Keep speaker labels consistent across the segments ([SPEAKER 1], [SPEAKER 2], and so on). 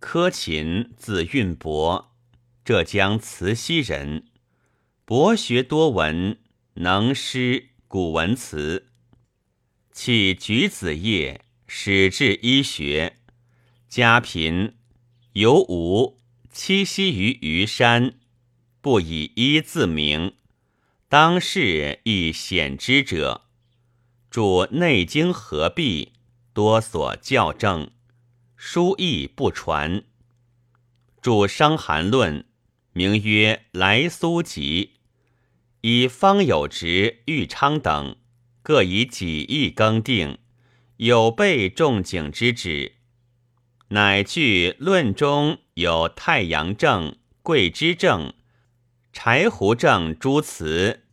[SPEAKER 1] 柯勤，字运伯，浙江慈溪人，博学多闻，能诗古文词。弃举子业，始至医学。家贫，有五，栖息于虞山，不以一自名。当世亦显之者，著《内经》合璧，多所校正，书亦不传。著《伤寒论》，名曰《来苏集》，以方有直、玉昌等各以己意更定，有备仲景之旨。乃据论中有太阳症、桂枝症。柴胡正诸词，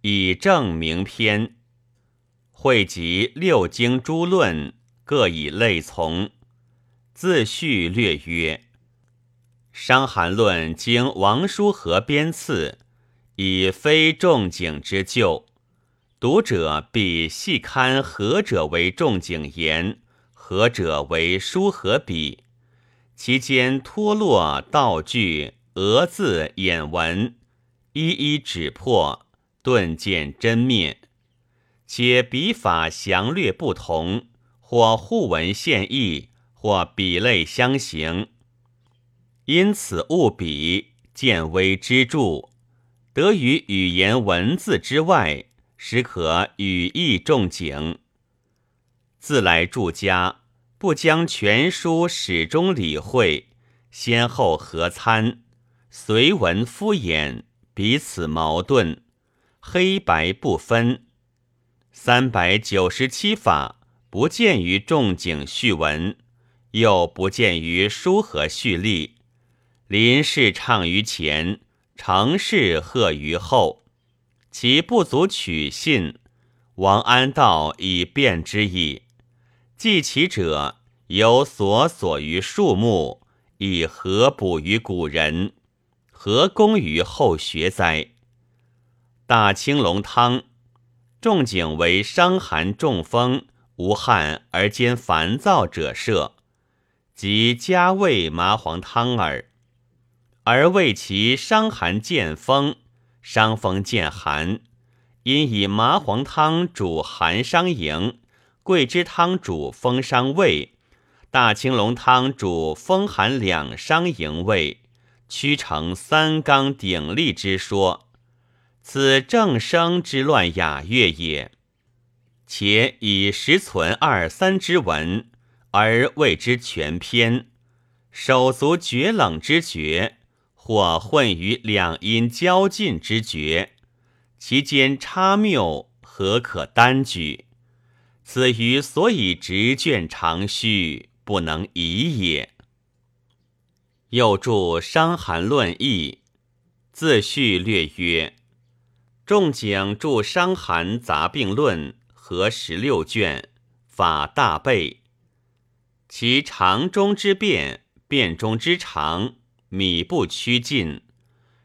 [SPEAKER 1] 以正名篇，汇集六经诸论，各以类从。自序略曰：《伤寒论》经王叔和编次，以非仲景之旧，读者必细看何者为仲景言，何者为叔和笔，其间脱落道具、讹字、眼文。一一指破，顿见真面，且笔法详略不同，或互文现异，或比类相形，因此务比见微知著，得于语言文字之外，实可语意重景。自来著家，不将全书始终理会，先后合参，随文敷衍。彼此矛盾，黑白不分。三百九十七法不见于仲景序文，又不见于书和序例。林氏唱于前，程氏贺于后，其不足取信。王安道以辩之矣。记其者有所所于树木，以何补于古人？何功于后学哉？大青龙汤，仲景为伤寒中风无汗而兼烦躁者设，即加味麻黄汤耳。而为其伤寒见风，伤风见寒，因以麻黄汤主寒伤营，桂枝汤主风伤胃，大青龙汤主风寒两伤营胃。屈成三纲鼎立之说，此正生之乱雅乐也。且以实存二三之文，而谓之全篇，手足绝冷之绝，或混于两阴交近之绝，其间差谬，何可单举？此于所以执卷长虚，不能已也。又著《伤寒论义》，自序略曰：仲景著《伤寒杂病论》合十六卷，法大备。其长中之变，变中之长，米不趋近，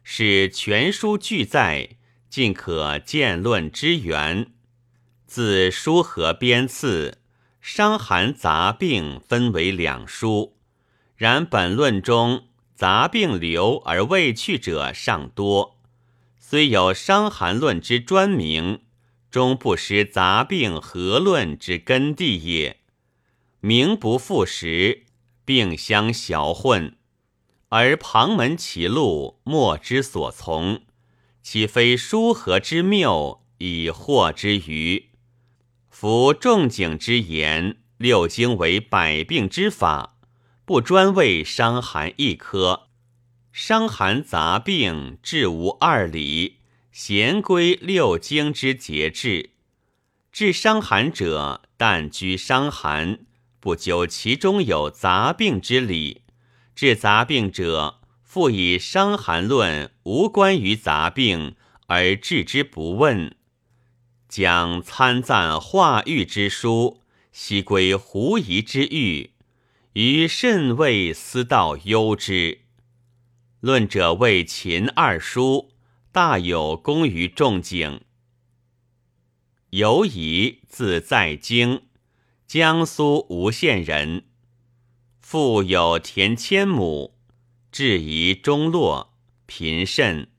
[SPEAKER 1] 使全书俱在，尽可见论之源。自书和编次，《伤寒杂病》分为两书。然本论中杂病留而未去者尚多，虽有《伤寒论》之专名，终不失杂病合论之根蒂也。名不副实，病相淆混，而旁门歧路，莫之所从，岂非书和之谬，以惑之余？夫仲景之言，六经为百病之法。不专为伤寒一科，伤寒杂病治无二理，咸归六经之节制。治伤寒者，但居伤寒，不究其中有杂病之理；治杂病者，复以《伤寒论》无关于杂病而置之不问，将参赞化育之书，悉归狐疑之域。于甚谓思道忧之。论者谓秦二书，大有功于仲景。尤疑自在京，江苏吴县人，父有田千亩，质疑中落，贫甚，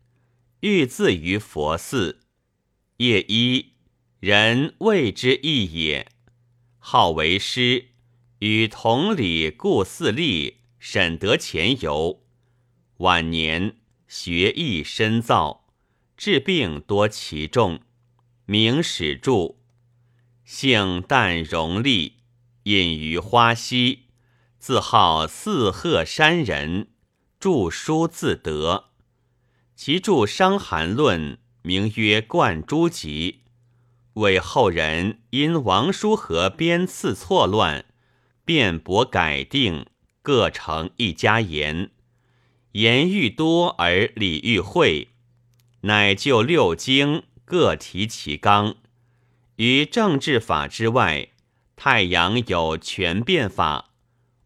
[SPEAKER 1] 欲自于佛寺。夜一，人谓之义也。好为师，与同里故四吏审得前游。晚年学艺深造，治病多其重，名史著。性淡容丽，隐于花溪，自号四鹤山人，著书自得。其著《伤寒论》。名曰《贯诸集》，为后人因王叔和编次错乱，辩驳改定，各成一家言。言愈多而理愈晦，乃就六经各提其纲。于政治法之外，太阳有全变法、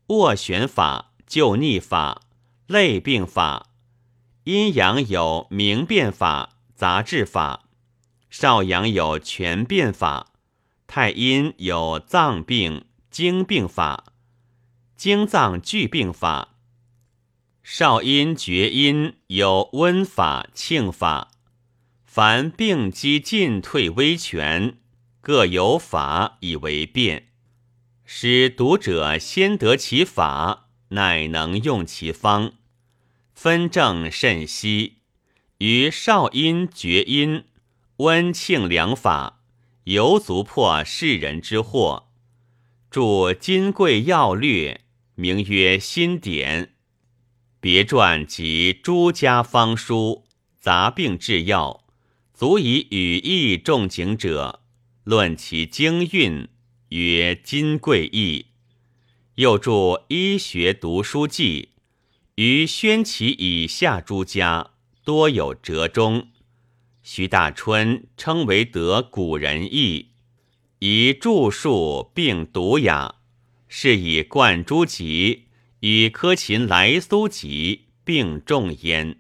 [SPEAKER 1] 斡旋法、救逆法、类病法；阴阳有明变法。杂治法，少阳有全变法，太阴有脏病经病法，经脏俱病法。少阴厥阴有温法庆法，凡病机进退微全，各有法以为变，使读者先得其法，乃能用其方，分正甚析。于少阴厥阴温庆两法，犹足破世人之惑。著《金匮要略》，名曰《新典》。别传及诸家方书、杂病治药，足以语义重景者，论其经韵，曰《金贵义》。又著《医学读书记》，于宣其以下诸家。多有折中，徐大春称为得古人意，以著述并读雅，是以贯诸集与科勤来苏集并重焉。